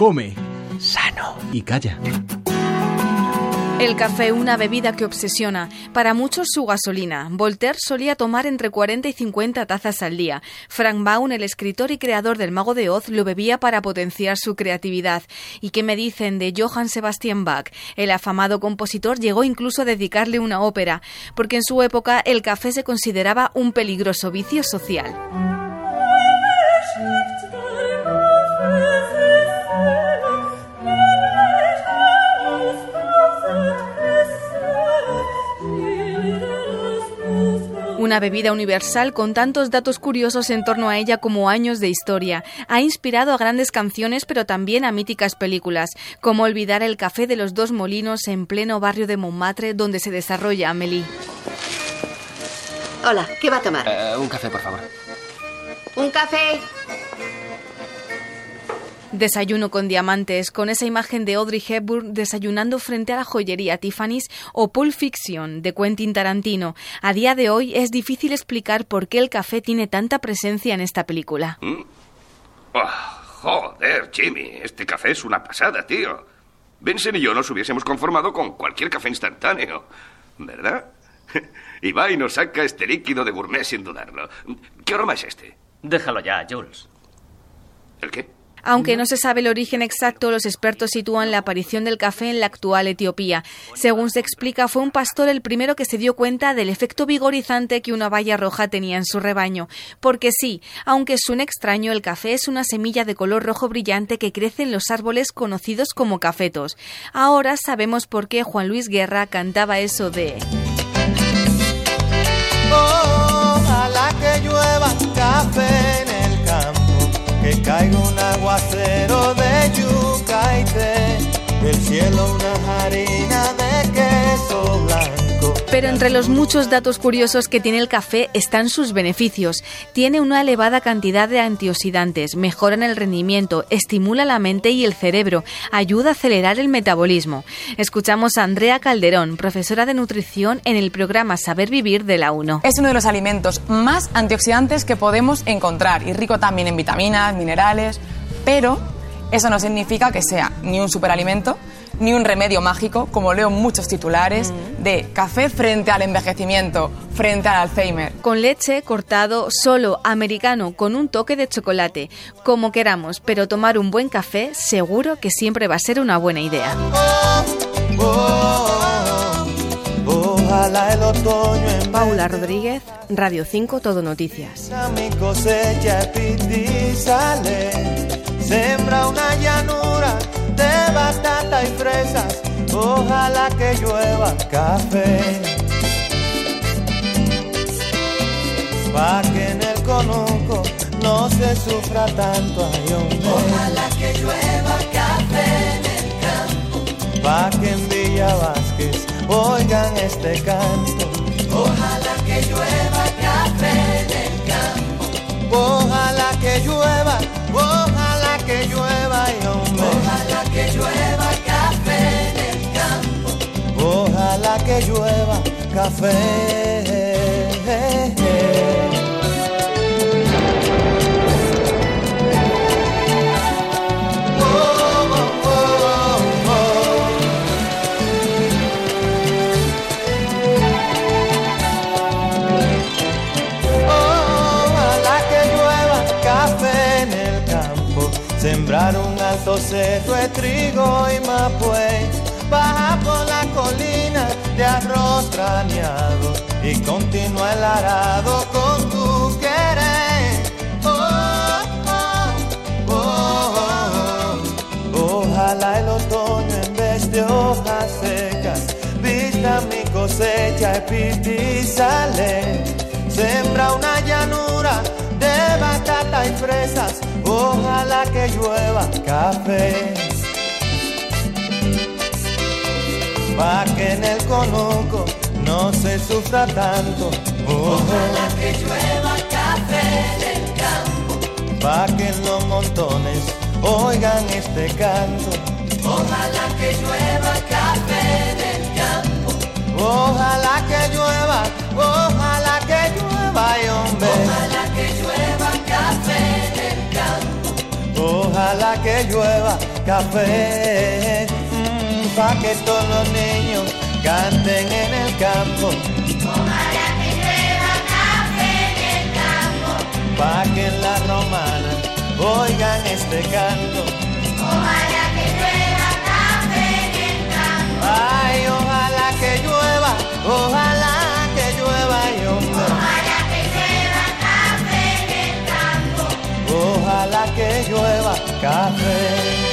Come. Sano. Y calla. El café, una bebida que obsesiona. Para muchos su gasolina. Voltaire solía tomar entre 40 y 50 tazas al día. Frank Baum, el escritor y creador del Mago de Oz, lo bebía para potenciar su creatividad. ¿Y qué me dicen de Johann Sebastian Bach? El afamado compositor llegó incluso a dedicarle una ópera, porque en su época el café se consideraba un peligroso vicio social. Una bebida universal con tantos datos curiosos en torno a ella como años de historia. Ha inspirado a grandes canciones pero también a míticas películas, como olvidar el café de los dos molinos en pleno barrio de Montmartre donde se desarrolla Amélie. Hola, ¿qué va a tomar? Eh, un café, por favor. Un café. Desayuno con diamantes, con esa imagen de Audrey Hepburn desayunando frente a la joyería Tiffany's o Pulp Fiction de Quentin Tarantino. A día de hoy es difícil explicar por qué el café tiene tanta presencia en esta película. ¿Mm? Oh, joder, Jimmy, este café es una pasada, tío. Vincent y yo nos hubiésemos conformado con cualquier café instantáneo, ¿verdad? y va y nos saca este líquido de gourmet sin dudarlo. ¿Qué aroma es este? Déjalo ya, Jules. ¿El qué? Aunque no se sabe el origen exacto, los expertos sitúan la aparición del café en la actual Etiopía. Según se explica, fue un pastor el primero que se dio cuenta del efecto vigorizante que una valla roja tenía en su rebaño. Porque sí, aunque suene extraño, el café es una semilla de color rojo brillante que crece en los árboles conocidos como cafetos. Ahora sabemos por qué Juan Luis Guerra cantaba eso de... caiga un aguacero de yuca y té, del cielo una blanco. Pero entre los muchos datos curiosos que tiene el café están sus beneficios. Tiene una elevada cantidad de antioxidantes, mejoran el rendimiento, estimula la mente y el cerebro, ayuda a acelerar el metabolismo. Escuchamos a Andrea Calderón, profesora de nutrición en el programa Saber Vivir de la UNO. Es uno de los alimentos más antioxidantes que podemos encontrar y rico también en vitaminas, minerales, pero eso no significa que sea ni un superalimento ni un remedio mágico, como leo muchos titulares, de café frente al envejecimiento, frente al Alzheimer. Con leche, cortado, solo, americano, con un toque de chocolate, como queramos, pero tomar un buen café seguro que siempre va a ser una buena idea. Ojalá el otoño en Paula Rodríguez, Radio 5 Todo Noticias. mi cosecha y sale, sembra una llanura de batata y fresas, ojalá que llueva café. Pa' que en el conuco no se sufra tanto, ay hombre. Ojalá que llueva oigan este canto. Ojalá que llueva café en el campo. Ojalá que llueva, ojalá que llueva, ay hombre. Ojalá que llueva café en el campo. Ojalá que llueva café. Sembrar un alto cerro de trigo y mapuey, baja por la colina de arroz trañado y continúa el arado con tu querer. Oh, oh, oh, oh. Ojalá el otoño en vez de hojas secas vista mi cosecha y pistizales. Sembra una llanura de batata y fresas, ojalá que llueva café. Pa' que en el conuco no se sufra tanto, Ojalá que llueva café en el campo. pa' que en los montones oigan este canto. Ojalá que llueva café en el campo. Ojalá que llueva, llueva café, mm, pa' que todos los niños canten en el campo. Ojalá que llueva café en el campo. Pa' que en la romana oigan este canto. ojalá que llueva café.